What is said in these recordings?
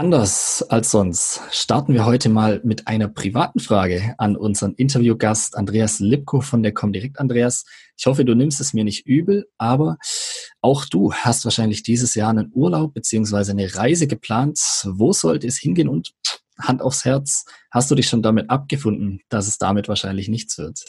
Anders als sonst starten wir heute mal mit einer privaten Frage an unseren Interviewgast Andreas Lipko von der Comdirect. Andreas, ich hoffe, du nimmst es mir nicht übel, aber auch du hast wahrscheinlich dieses Jahr einen Urlaub beziehungsweise eine Reise geplant. Wo sollte es hingehen und Hand aufs Herz, hast du dich schon damit abgefunden, dass es damit wahrscheinlich nichts wird?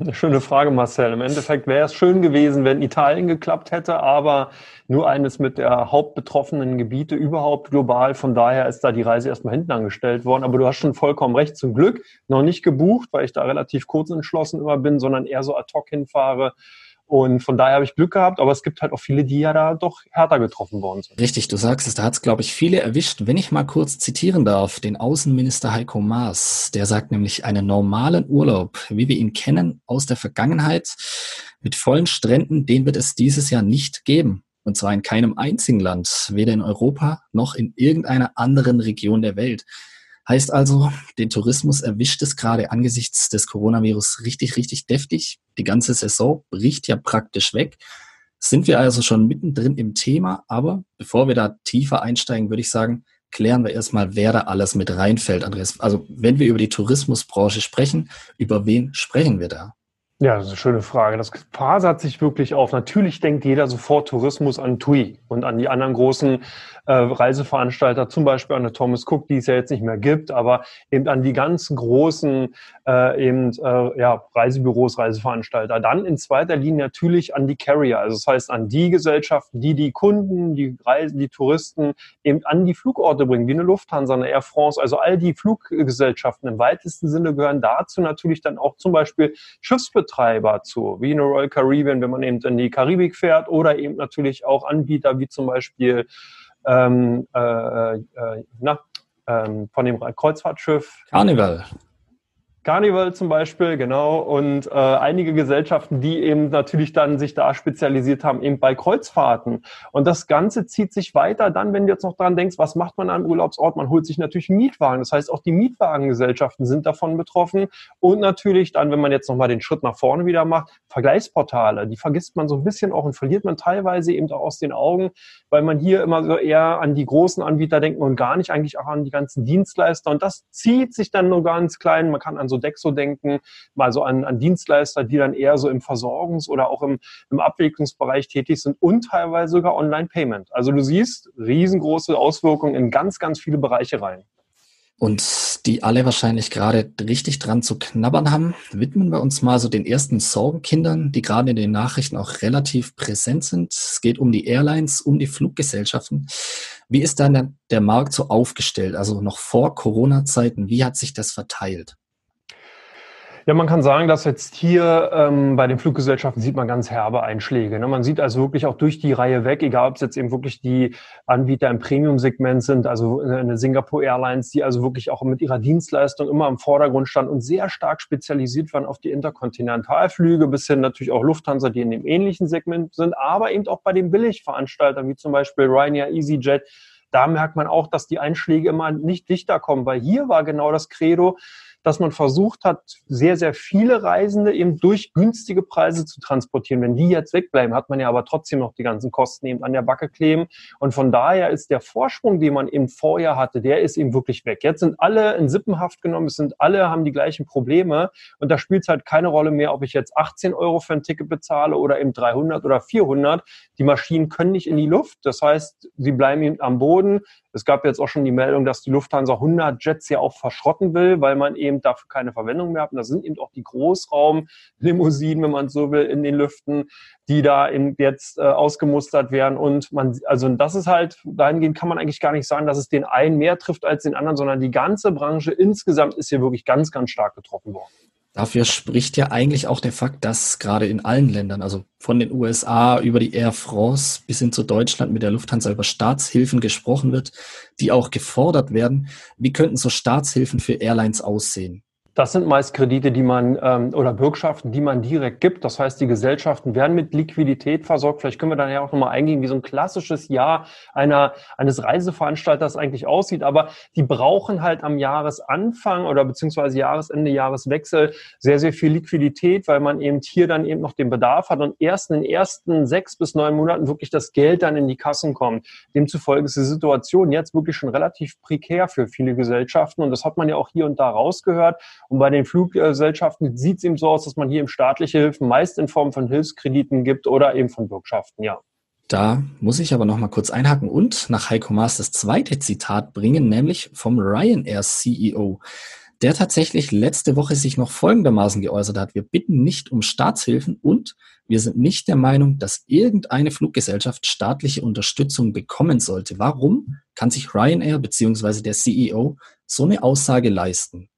Eine schöne Frage, Marcel. Im Endeffekt wäre es schön gewesen, wenn Italien geklappt hätte, aber nur eines mit der hauptbetroffenen Gebiete überhaupt global. Von daher ist da die Reise erstmal hinten angestellt worden. Aber du hast schon vollkommen recht. Zum Glück noch nicht gebucht, weil ich da relativ kurz entschlossen immer bin, sondern eher so ad hoc hinfahre und von daher habe ich Glück gehabt, aber es gibt halt auch viele, die ja da doch härter getroffen worden sind. Richtig, du sagst es, da hat es, glaube ich, viele erwischt. Wenn ich mal kurz zitieren darf, den Außenminister Heiko Maas, der sagt nämlich, einen normalen Urlaub, wie wir ihn kennen aus der Vergangenheit, mit vollen Stränden, den wird es dieses Jahr nicht geben. Und zwar in keinem einzigen Land, weder in Europa noch in irgendeiner anderen Region der Welt. Heißt also, den Tourismus erwischt es gerade angesichts des Coronavirus richtig, richtig deftig. Die ganze Saison bricht ja praktisch weg. Sind wir also schon mittendrin im Thema, aber bevor wir da tiefer einsteigen, würde ich sagen, klären wir erstmal, wer da alles mit reinfällt, Andreas. Also wenn wir über die Tourismusbranche sprechen, über wen sprechen wir da? Ja, das ist eine schöne Frage. Das fasert sich wirklich auf. Natürlich denkt jeder sofort Tourismus an TUI und an die anderen großen äh, Reiseveranstalter, zum Beispiel an der Thomas Cook, die es ja jetzt nicht mehr gibt, aber eben an die ganzen großen äh, eben, äh, ja, Reisebüros, Reiseveranstalter. Dann in zweiter Linie natürlich an die Carrier, also das heißt an die Gesellschaften, die die Kunden, die Reisen, die Touristen eben an die Flugorte bringen, wie eine Lufthansa, eine Air France, also all die Fluggesellschaften im weitesten Sinne gehören dazu natürlich dann auch zum Beispiel Schiffsbetreiber zu, wie eine Royal Caribbean, wenn man eben in die Karibik fährt oder eben natürlich auch Anbieter wie zum Beispiel ähm, äh, äh, na, ähm, von dem Kreuzfahrtschiff. Carnival. Carnival zum Beispiel, genau, und äh, einige Gesellschaften, die eben natürlich dann sich da spezialisiert haben, eben bei Kreuzfahrten. Und das Ganze zieht sich weiter dann, wenn du jetzt noch dran denkst, was macht man am Urlaubsort? Man holt sich natürlich Mietwagen. Das heißt, auch die Mietwagengesellschaften sind davon betroffen. Und natürlich dann, wenn man jetzt nochmal den Schritt nach vorne wieder macht, Vergleichsportale, die vergisst man so ein bisschen auch und verliert man teilweise eben auch aus den Augen, weil man hier immer so eher an die großen Anbieter denkt und gar nicht eigentlich auch an die ganzen Dienstleister. Und das zieht sich dann nur ganz klein. Man kann an so Sodexo denken, mal so an, an Dienstleister, die dann eher so im Versorgungs- oder auch im, im Abwicklungsbereich tätig sind und teilweise sogar Online-Payment. Also du siehst riesengroße Auswirkungen in ganz, ganz viele Bereiche rein und die alle wahrscheinlich gerade richtig dran zu knabbern haben, widmen wir uns mal so den ersten Sorgenkindern, die gerade in den Nachrichten auch relativ präsent sind. Es geht um die Airlines, um die Fluggesellschaften. Wie ist dann der Markt so aufgestellt? Also noch vor Corona-Zeiten, wie hat sich das verteilt? Ja, man kann sagen, dass jetzt hier ähm, bei den Fluggesellschaften sieht man ganz herbe Einschläge. Ne? Man sieht also wirklich auch durch die Reihe weg, egal ob es jetzt eben wirklich die Anbieter im Premium-Segment sind, also eine Singapore Airlines, die also wirklich auch mit ihrer Dienstleistung immer im Vordergrund stand und sehr stark spezialisiert waren auf die Interkontinentalflüge, bis hin natürlich auch Lufthansa, die in dem ähnlichen Segment sind, aber eben auch bei den Billigveranstaltern wie zum Beispiel Ryanair, EasyJet, da merkt man auch, dass die Einschläge immer nicht dichter kommen, weil hier war genau das Credo, dass man versucht hat, sehr, sehr viele Reisende eben durch günstige Preise zu transportieren. Wenn die jetzt wegbleiben, hat man ja aber trotzdem noch die ganzen Kosten eben an der Backe kleben. Und von daher ist der Vorsprung, den man eben vorher hatte, der ist eben wirklich weg. Jetzt sind alle in Sippenhaft genommen, es sind alle, haben die gleichen Probleme. Und da spielt es halt keine Rolle mehr, ob ich jetzt 18 Euro für ein Ticket bezahle oder eben 300 oder 400. Die Maschinen können nicht in die Luft. Das heißt, sie bleiben eben am Boden. Es gab jetzt auch schon die Meldung, dass die Lufthansa 100 Jets ja auch verschrotten will, weil man eben dafür keine Verwendung mehr hat. Und da sind eben auch die Großraumlimousinen, wenn man so will, in den Lüften, die da eben jetzt äh, ausgemustert werden. Und man, also das ist halt, dahingehend kann man eigentlich gar nicht sagen, dass es den einen mehr trifft als den anderen, sondern die ganze Branche insgesamt ist hier wirklich ganz, ganz stark getroffen worden. Dafür spricht ja eigentlich auch der Fakt, dass gerade in allen Ländern, also von den USA über die Air France bis hin zu Deutschland mit der Lufthansa über Staatshilfen gesprochen wird, die auch gefordert werden. Wie könnten so Staatshilfen für Airlines aussehen? Das sind meist Kredite, die man ähm, oder Bürgschaften, die man direkt gibt. Das heißt, die Gesellschaften werden mit Liquidität versorgt. Vielleicht können wir dann ja auch nochmal eingehen, wie so ein klassisches Jahr einer, eines Reiseveranstalters eigentlich aussieht. Aber die brauchen halt am Jahresanfang oder beziehungsweise Jahresende, Jahreswechsel sehr, sehr viel Liquidität, weil man eben hier dann eben noch den Bedarf hat und erst in den ersten sechs bis neun Monaten wirklich das Geld dann in die Kassen kommt. Demzufolge ist die Situation jetzt wirklich schon relativ prekär für viele Gesellschaften. Und das hat man ja auch hier und da rausgehört. Und bei den Fluggesellschaften sieht es eben so aus, dass man hier eben staatliche Hilfen meist in Form von Hilfskrediten gibt oder eben von Bürgschaften, ja. Da muss ich aber noch mal kurz einhaken und nach Heiko Maas das zweite Zitat bringen, nämlich vom Ryanair CEO, der tatsächlich letzte Woche sich noch folgendermaßen geäußert hat. Wir bitten nicht um Staatshilfen und wir sind nicht der Meinung, dass irgendeine Fluggesellschaft staatliche Unterstützung bekommen sollte. Warum kann sich Ryanair bzw. der CEO so eine Aussage leisten?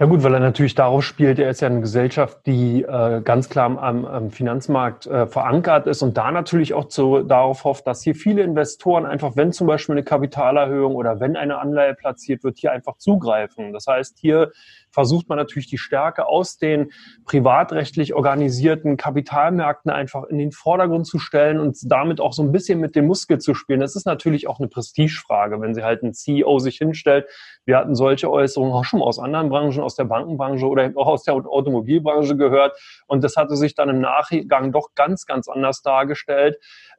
Ja gut, weil er natürlich darauf spielt, er ist ja eine Gesellschaft, die äh, ganz klar am, am Finanzmarkt äh, verankert ist und da natürlich auch zu, darauf hofft, dass hier viele Investoren einfach, wenn zum Beispiel eine Kapitalerhöhung oder wenn eine Anleihe platziert wird, hier einfach zugreifen. Das heißt, hier versucht man natürlich die Stärke aus den privatrechtlich organisierten Kapitalmärkten einfach in den Vordergrund zu stellen und damit auch so ein bisschen mit dem Muskel zu spielen. Das ist natürlich auch eine Prestigefrage, wenn sie halt ein CEO sich hinstellt. Wir hatten solche Äußerungen auch schon aus anderen Branchen, aus der Bankenbranche oder auch aus der Automobilbranche gehört. Und das hatte sich dann im Nachgang doch ganz, ganz anders dargestellt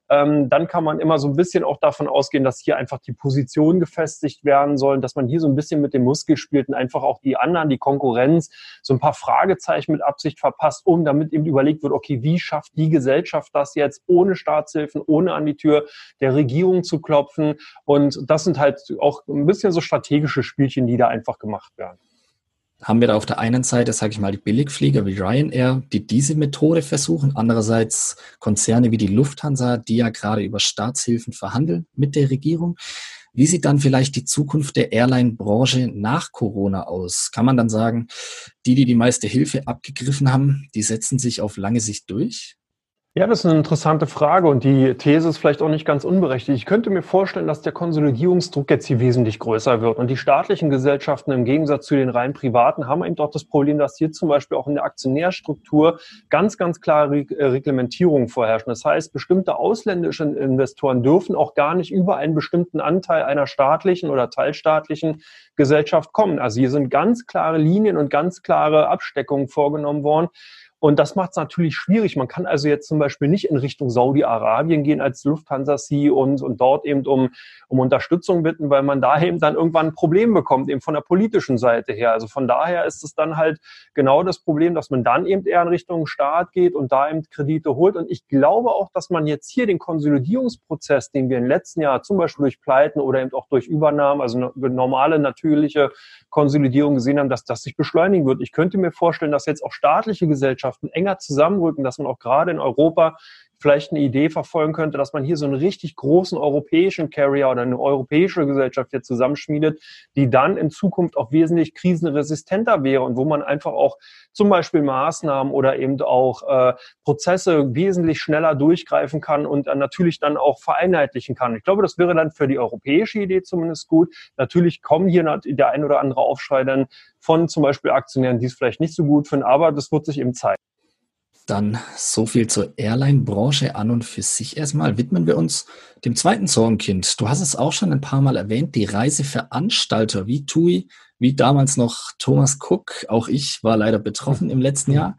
ähm, dann kann man immer so ein bisschen auch davon ausgehen, dass hier einfach die Positionen gefestigt werden sollen, dass man hier so ein bisschen mit dem Muskel spielt und einfach auch die anderen, die Konkurrenz, so ein paar Fragezeichen mit Absicht verpasst, um damit eben überlegt wird, okay, wie schafft die Gesellschaft das jetzt ohne Staatshilfen, ohne an die Tür der Regierung zu klopfen? Und das sind halt auch ein bisschen so strategische Spielchen, die da einfach gemacht werden haben wir da auf der einen Seite, sage ich mal, die Billigflieger wie Ryanair, die diese Methode versuchen, andererseits Konzerne wie die Lufthansa, die ja gerade über Staatshilfen verhandeln mit der Regierung. Wie sieht dann vielleicht die Zukunft der Airline-Branche nach Corona aus? Kann man dann sagen, die, die die meiste Hilfe abgegriffen haben, die setzen sich auf lange Sicht durch? Ja, das ist eine interessante Frage und die These ist vielleicht auch nicht ganz unberechtigt. Ich könnte mir vorstellen, dass der Konsolidierungsdruck jetzt hier wesentlich größer wird und die staatlichen Gesellschaften im Gegensatz zu den rein privaten haben eben doch das Problem, dass hier zum Beispiel auch in der Aktionärstruktur ganz, ganz klare äh, Reglementierungen vorherrschen. Das heißt, bestimmte ausländische Investoren dürfen auch gar nicht über einen bestimmten Anteil einer staatlichen oder teilstaatlichen Gesellschaft kommen. Also hier sind ganz klare Linien und ganz klare Absteckungen vorgenommen worden und das macht es natürlich schwierig. Man kann also jetzt zum Beispiel nicht in Richtung Saudi-Arabien gehen als Lufthansa-Sea und, und dort eben um, um Unterstützung bitten, weil man da eben dann irgendwann ein Problem bekommt, eben von der politischen Seite her. Also von daher ist es dann halt genau das Problem, dass man dann eben eher in Richtung Staat geht und da eben Kredite holt. Und ich glaube auch, dass man jetzt hier den Konsolidierungsprozess, den wir im letzten Jahr zum Beispiel durch Pleiten oder eben auch durch Übernahmen, also normale, natürliche Konsolidierung gesehen haben, dass das sich beschleunigen wird. Ich könnte mir vorstellen, dass jetzt auch staatliche Gesellschaften enger zusammenrücken, dass man auch gerade in Europa vielleicht eine Idee verfolgen könnte, dass man hier so einen richtig großen europäischen Carrier oder eine europäische Gesellschaft hier zusammenschmiedet, die dann in Zukunft auch wesentlich krisenresistenter wäre und wo man einfach auch zum Beispiel Maßnahmen oder eben auch äh, Prozesse wesentlich schneller durchgreifen kann und äh, natürlich dann auch vereinheitlichen kann. Ich glaube, das wäre dann für die europäische Idee zumindest gut. Natürlich kommen hier der ein oder andere Aufschrei dann von zum Beispiel Aktionären, die es vielleicht nicht so gut finden, aber das wird sich eben zeigen. Dann so viel zur Airline-Branche an und für sich erstmal. Widmen wir uns dem zweiten Sorgenkind. Du hast es auch schon ein paar Mal erwähnt, die Reiseveranstalter wie TUI, wie damals noch Thomas Cook. Auch ich war leider betroffen im letzten Jahr.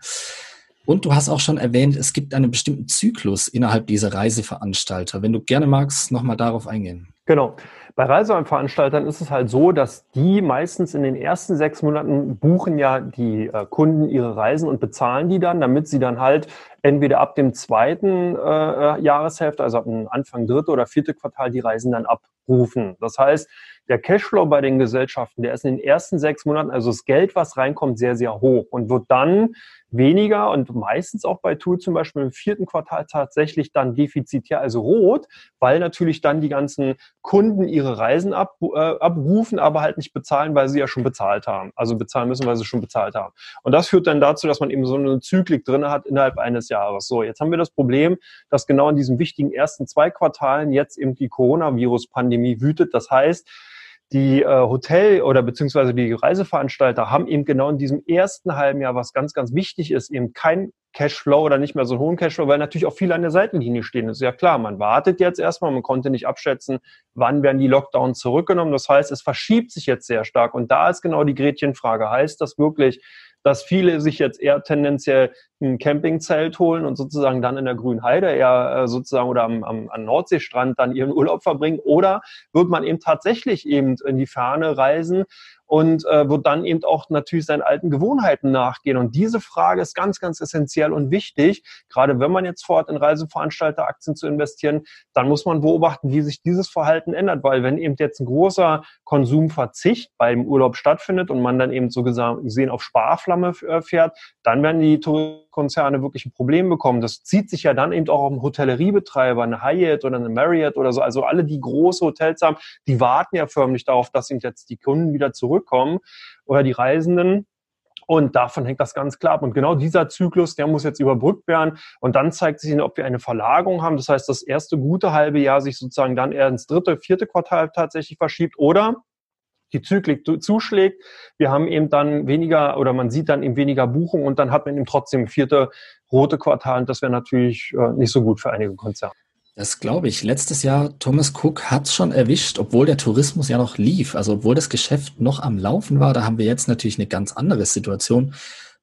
Und du hast auch schon erwähnt, es gibt einen bestimmten Zyklus innerhalb dieser Reiseveranstalter. Wenn du gerne magst, nochmal darauf eingehen. Genau. Bei Reiseveranstaltern ist es halt so, dass die meistens in den ersten sechs Monaten buchen ja die äh, Kunden ihre Reisen und bezahlen die dann, damit sie dann halt entweder ab dem zweiten äh, Jahreshälfte, also ab dem Anfang dritte oder vierte Quartal, die Reisen dann abrufen. Das heißt, der Cashflow bei den Gesellschaften, der ist in den ersten sechs Monaten, also das Geld, was reinkommt, sehr, sehr hoch und wird dann weniger und meistens auch bei Tool zum Beispiel im vierten Quartal tatsächlich dann defizitär, also rot, weil natürlich dann die ganzen Kunden ihre Reisen ab, äh, abrufen, aber halt nicht bezahlen, weil sie ja schon bezahlt haben. Also bezahlen müssen, weil sie schon bezahlt haben. Und das führt dann dazu, dass man eben so eine Zyklik drin hat innerhalb eines Jahres. So, jetzt haben wir das Problem, dass genau in diesen wichtigen ersten zwei Quartalen jetzt eben die Coronavirus-Pandemie wütet. Das heißt, die äh, Hotel- oder beziehungsweise die Reiseveranstalter haben eben genau in diesem ersten halben Jahr, was ganz, ganz wichtig ist, eben kein Cashflow oder nicht mehr so einen hohen Cashflow, weil natürlich auch viele an der Seitenlinie stehen. Das ist ja klar, man wartet jetzt erstmal, man konnte nicht abschätzen, wann werden die Lockdowns zurückgenommen. Das heißt, es verschiebt sich jetzt sehr stark. Und da ist genau die Gretchenfrage. Heißt das wirklich, dass viele sich jetzt eher tendenziell ein Campingzelt holen und sozusagen dann in der grünen Heide eher äh, sozusagen oder am, am, am Nordseestrand dann ihren Urlaub verbringen. Oder wird man eben tatsächlich eben in die Ferne reisen und äh, wird dann eben auch natürlich seinen alten Gewohnheiten nachgehen. Und diese Frage ist ganz, ganz essentiell und wichtig. Gerade wenn man jetzt vorhat, in Reiseveranstalteraktien zu investieren, dann muss man beobachten, wie sich dieses Verhalten ändert. Weil wenn eben jetzt ein großer Konsumverzicht beim Urlaub stattfindet und man dann eben so gesehen auf Sparflamme äh, fährt, dann werden die Konzerne wirklich ein Problem bekommen. Das zieht sich ja dann eben auch auf einen Hotelleriebetreiber, eine Hyatt oder eine Marriott oder so. Also alle, die große Hotels haben, die warten ja förmlich darauf, dass eben jetzt die Kunden wieder zurückkommen oder die Reisenden. Und davon hängt das ganz klar ab. Und genau dieser Zyklus, der muss jetzt überbrückt werden. Und dann zeigt sich, ob wir eine Verlagerung haben. Das heißt, das erste gute halbe Jahr sich sozusagen dann eher ins dritte, vierte Quartal tatsächlich verschiebt. Oder die Zyklik zuschlägt. Wir haben eben dann weniger oder man sieht dann eben weniger Buchungen und dann hat man eben trotzdem vierte rote Quartal und das wäre natürlich äh, nicht so gut für einige Konzerne. Das glaube ich. Letztes Jahr, Thomas Cook hat es schon erwischt, obwohl der Tourismus ja noch lief. Also obwohl das Geschäft noch am Laufen war, da haben wir jetzt natürlich eine ganz andere Situation.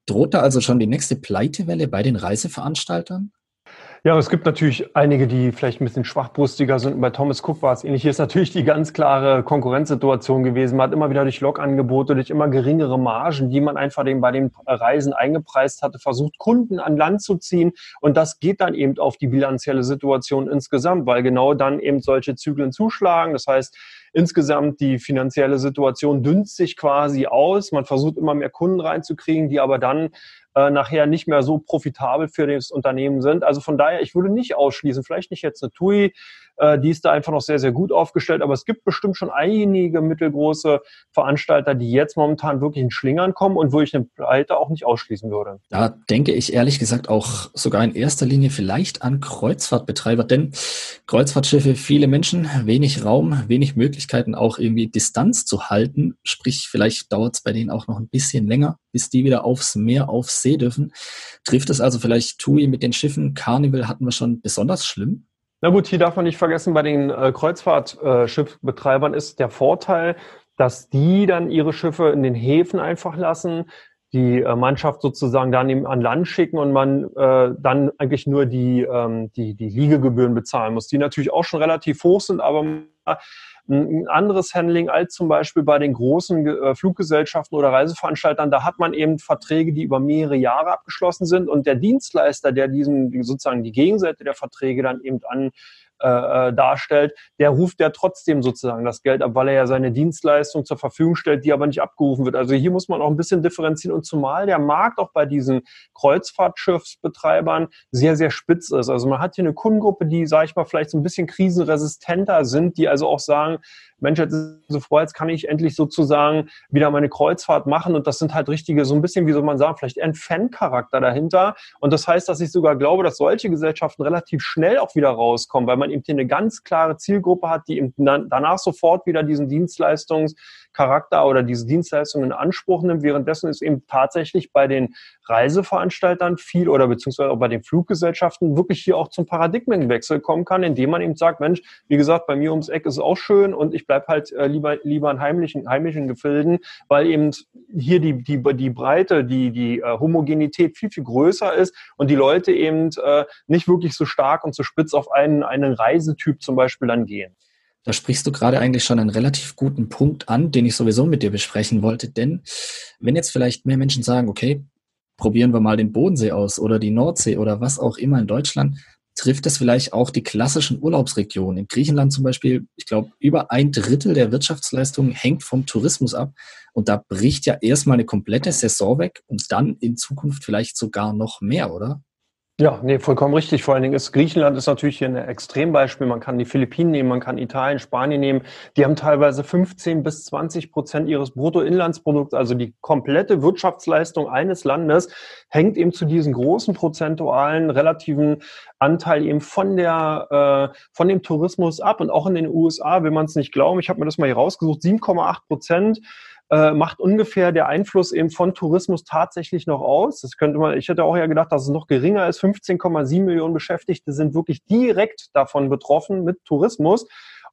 Droht da also schon die nächste Pleitewelle bei den Reiseveranstaltern? Ja, es gibt natürlich einige, die vielleicht ein bisschen schwachbrustiger sind. Bei Thomas Cook war es ähnlich. Hier ist natürlich die ganz klare Konkurrenzsituation gewesen. Man hat immer wieder durch Logangebote, durch immer geringere Margen, die man einfach bei den Reisen eingepreist hatte, versucht, Kunden an Land zu ziehen. Und das geht dann eben auf die bilanzielle Situation insgesamt, weil genau dann eben solche Zyklen zuschlagen. Das heißt, insgesamt die finanzielle Situation dünnt sich quasi aus. Man versucht immer mehr Kunden reinzukriegen, die aber dann äh, nachher nicht mehr so profitabel für das Unternehmen sind. Also von daher, ich würde nicht ausschließen, vielleicht nicht jetzt eine TUI, äh, die ist da einfach noch sehr, sehr gut aufgestellt, aber es gibt bestimmt schon einige mittelgroße Veranstalter, die jetzt momentan wirklich in Schlingern kommen und wo ich eine Pleite auch nicht ausschließen würde. Da denke ich ehrlich gesagt auch sogar in erster Linie vielleicht an Kreuzfahrtbetreiber, denn Kreuzfahrtschiffe, viele Menschen, wenig Raum, wenig Möglichkeiten auch irgendwie Distanz zu halten, sprich vielleicht dauert es bei denen auch noch ein bisschen länger, bis die wieder aufs Meer, aufs See dürfen. Trifft es also vielleicht TUI mit den Schiffen? Carnival hatten wir schon besonders schlimm? Na gut, hier darf man nicht vergessen, bei den äh, Kreuzfahrtschiffbetreibern ist der Vorteil, dass die dann ihre Schiffe in den Häfen einfach lassen, die äh, Mannschaft sozusagen dann eben an Land schicken und man äh, dann eigentlich nur die, ähm, die, die Liegegebühren bezahlen muss, die natürlich auch schon relativ hoch sind, aber ein anderes Handling als zum Beispiel bei den großen äh, Fluggesellschaften oder Reiseveranstaltern. Da hat man eben Verträge, die über mehrere Jahre abgeschlossen sind und der Dienstleister, der diesen sozusagen die Gegenseite der Verträge dann eben an äh, äh, darstellt, der ruft ja trotzdem sozusagen das Geld ab, weil er ja seine Dienstleistung zur Verfügung stellt, die aber nicht abgerufen wird. Also hier muss man auch ein bisschen differenzieren und zumal der Markt auch bei diesen Kreuzfahrtschiffsbetreibern sehr, sehr spitz ist. Also man hat hier eine Kundengruppe, die, sage ich mal, vielleicht so ein bisschen krisenresistenter sind, die also auch sagen, Mensch, jetzt ist so froh, jetzt kann ich endlich sozusagen wieder meine Kreuzfahrt machen. Und das sind halt richtige, so ein bisschen, wie soll man sagen, vielleicht ein Fan-Charakter dahinter. Und das heißt, dass ich sogar glaube, dass solche Gesellschaften relativ schnell auch wieder rauskommen, weil man eben hier eine ganz klare Zielgruppe hat, die eben danach sofort wieder diesen Dienstleistungscharakter oder diese Dienstleistungen in Anspruch nimmt. Währenddessen ist eben tatsächlich bei den Reiseveranstaltern viel oder beziehungsweise auch bei den Fluggesellschaften wirklich hier auch zum Paradigmenwechsel kommen kann, indem man eben sagt, Mensch, wie gesagt, bei mir ums Eck ist es auch schön und ich bleibe halt äh, lieber, lieber in heimlichen, heimischen Gefilden, weil eben hier die, die, die Breite, die, die äh, Homogenität viel, viel größer ist und die Leute eben äh, nicht wirklich so stark und so spitz auf einen, einen Reisetyp zum Beispiel dann gehen. Da sprichst du gerade eigentlich schon einen relativ guten Punkt an, den ich sowieso mit dir besprechen wollte. Denn wenn jetzt vielleicht mehr Menschen sagen, okay, probieren wir mal den Bodensee aus oder die Nordsee oder was auch immer in Deutschland, trifft es vielleicht auch die klassischen Urlaubsregionen. In Griechenland zum Beispiel, ich glaube, über ein Drittel der Wirtschaftsleistung hängt vom Tourismus ab. Und da bricht ja erstmal eine komplette Saison weg und dann in Zukunft vielleicht sogar noch mehr, oder? Ja, nee, vollkommen richtig. Vor allen Dingen ist Griechenland ist natürlich hier ein Extrembeispiel. Man kann die Philippinen nehmen, man kann Italien, Spanien nehmen. Die haben teilweise 15 bis 20 Prozent ihres Bruttoinlandsprodukts, also die komplette Wirtschaftsleistung eines Landes, hängt eben zu diesem großen prozentualen relativen Anteil eben von der äh, von dem Tourismus ab. Und auch in den USA will man es nicht glauben. Ich habe mir das mal hier rausgesucht: 7,8 Prozent äh, macht ungefähr der Einfluss eben von Tourismus tatsächlich noch aus. Das könnte man, ich hätte auch ja gedacht, dass es noch geringer ist. 15,7 Millionen Beschäftigte sind wirklich direkt davon betroffen mit Tourismus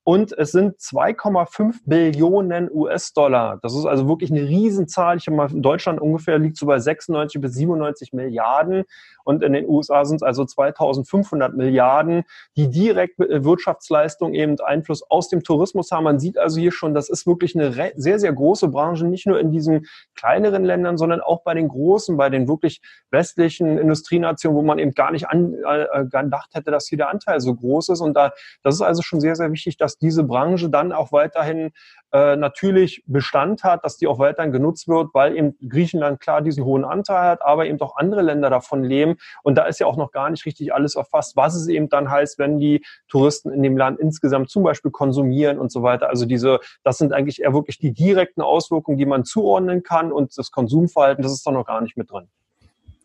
und es sind 2,5 Billionen US-Dollar. Das ist also wirklich eine Riesenzahl. Ich habe mal in Deutschland ungefähr liegt so bei 96 bis 97 Milliarden und in den USA sind es also 2500 Milliarden, die direkt äh, Wirtschaftsleistung eben Einfluss aus dem Tourismus haben. Man sieht also hier schon, das ist wirklich eine sehr, sehr große Branche, nicht nur in diesen kleineren Ländern, sondern auch bei den großen, bei den wirklich westlichen Industrienationen, wo man eben gar nicht an, äh, gedacht hätte, dass hier der Anteil so groß ist. Und da, das ist also schon sehr, sehr wichtig, dass diese Branche dann auch weiterhin äh, natürlich Bestand hat, dass die auch weiterhin genutzt wird, weil eben Griechenland klar diesen hohen Anteil hat, aber eben auch andere Länder davon leben. Und da ist ja auch noch gar nicht richtig alles erfasst, was es eben dann heißt, wenn die Touristen in dem Land insgesamt zum Beispiel konsumieren und so weiter. Also diese, das sind eigentlich eher wirklich die direkten Auswirkungen, die man zuordnen kann und das Konsumverhalten, das ist da noch gar nicht mit drin.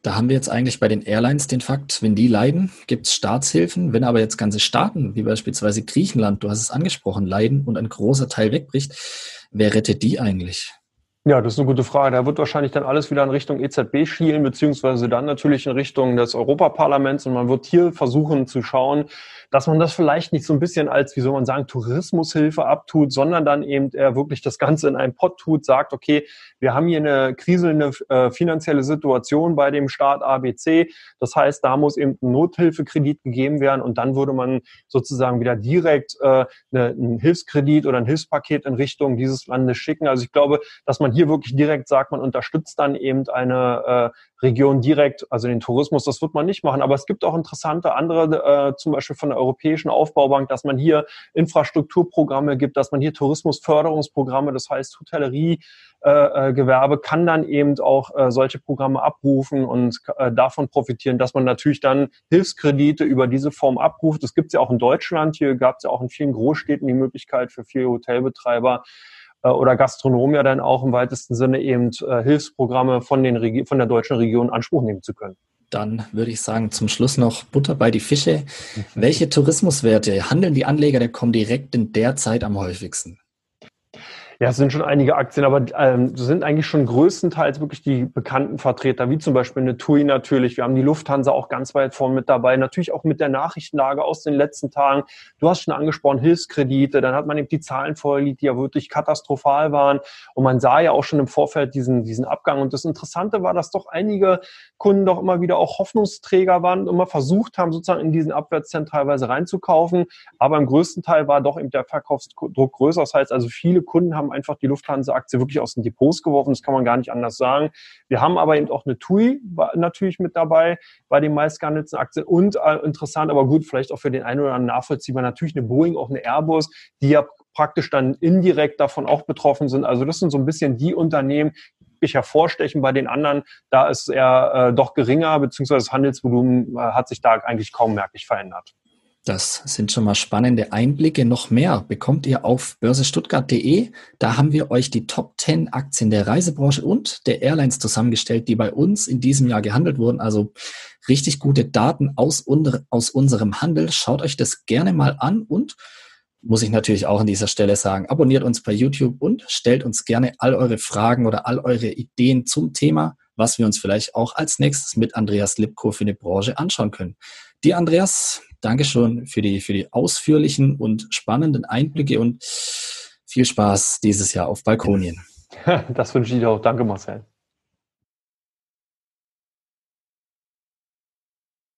Da haben wir jetzt eigentlich bei den Airlines den Fakt, wenn die leiden, gibt es Staatshilfen. Wenn aber jetzt ganze Staaten, wie beispielsweise Griechenland, du hast es angesprochen, leiden und ein großer Teil wegbricht, wer rettet die eigentlich? Ja, das ist eine gute Frage. Da wird wahrscheinlich dann alles wieder in Richtung EZB schielen, beziehungsweise dann natürlich in Richtung des Europaparlaments. Und man wird hier versuchen zu schauen, dass man das vielleicht nicht so ein bisschen als, wie soll man sagen, Tourismushilfe abtut, sondern dann eben eher wirklich das Ganze in einen Pott tut, sagt, okay, wir haben hier eine kriselnde äh, finanzielle Situation bei dem Staat ABC. Das heißt, da muss eben ein Nothilfekredit gegeben werden und dann würde man sozusagen wieder direkt äh, eine, einen Hilfskredit oder ein Hilfspaket in Richtung dieses Landes schicken. Also ich glaube, dass man hier wirklich direkt sagt, man unterstützt dann eben eine äh, Region direkt, also den Tourismus, das wird man nicht machen. Aber es gibt auch interessante andere, äh, zum Beispiel von der Europäischen Aufbaubank, dass man hier Infrastrukturprogramme gibt, dass man hier Tourismusförderungsprogramme, das heißt Hotellerie, äh, äh, Gewerbe kann dann eben auch äh, solche Programme abrufen und äh, davon profitieren, dass man natürlich dann Hilfskredite über diese Form abruft. Das gibt es ja auch in Deutschland. Hier gab es ja auch in vielen Großstädten die Möglichkeit für viele Hotelbetreiber, äh, oder Gastronomen ja dann auch im weitesten Sinne eben äh, Hilfsprogramme von, den Regi von der deutschen Region in Anspruch nehmen zu können. Dann würde ich sagen, zum Schluss noch Butter bei die Fische. Mhm. Welche Tourismuswerte handeln die Anleger der Comdirect in der Zeit am häufigsten? Ja, es sind schon einige Aktien, aber ähm, sind eigentlich schon größtenteils wirklich die bekannten Vertreter, wie zum Beispiel eine TUI natürlich. Wir haben die Lufthansa auch ganz weit vorn mit dabei. Natürlich auch mit der Nachrichtenlage aus den letzten Tagen. Du hast schon angesprochen, Hilfskredite. Dann hat man eben die Zahlen vorgelegt, die ja wirklich katastrophal waren. Und man sah ja auch schon im Vorfeld diesen, diesen Abgang. Und das Interessante war, dass doch einige Kunden doch immer wieder auch Hoffnungsträger waren und immer versucht haben, sozusagen in diesen Abwärtstrend teilweise reinzukaufen. Aber im größten Teil war doch eben der Verkaufsdruck größer. Das heißt also, viele Kunden haben haben einfach die Lufthansa-Aktie wirklich aus den Depots geworfen. Das kann man gar nicht anders sagen. Wir haben aber eben auch eine TUI natürlich mit dabei bei den meistgehandelten Aktien und äh, interessant, aber gut, vielleicht auch für den einen oder anderen nachvollziehbar, natürlich eine Boeing, auch eine Airbus, die ja praktisch dann indirekt davon auch betroffen sind. Also das sind so ein bisschen die Unternehmen, die hervorstechen bei den anderen. Da ist er äh, doch geringer, beziehungsweise das Handelsvolumen äh, hat sich da eigentlich kaum merklich verändert. Das sind schon mal spannende Einblicke. Noch mehr bekommt ihr auf börsestuttgart.de. Da haben wir euch die Top 10 Aktien der Reisebranche und der Airlines zusammengestellt, die bei uns in diesem Jahr gehandelt wurden. Also richtig gute Daten aus, aus unserem Handel. Schaut euch das gerne mal an und muss ich natürlich auch an dieser Stelle sagen, abonniert uns bei YouTube und stellt uns gerne all eure Fragen oder all eure Ideen zum Thema, was wir uns vielleicht auch als nächstes mit Andreas Lipko für eine Branche anschauen können. Die Andreas, Dankeschön für die, für die ausführlichen und spannenden Einblicke und viel Spaß dieses Jahr auf Balkonien. Das wünsche ich dir auch. Danke, Marcel.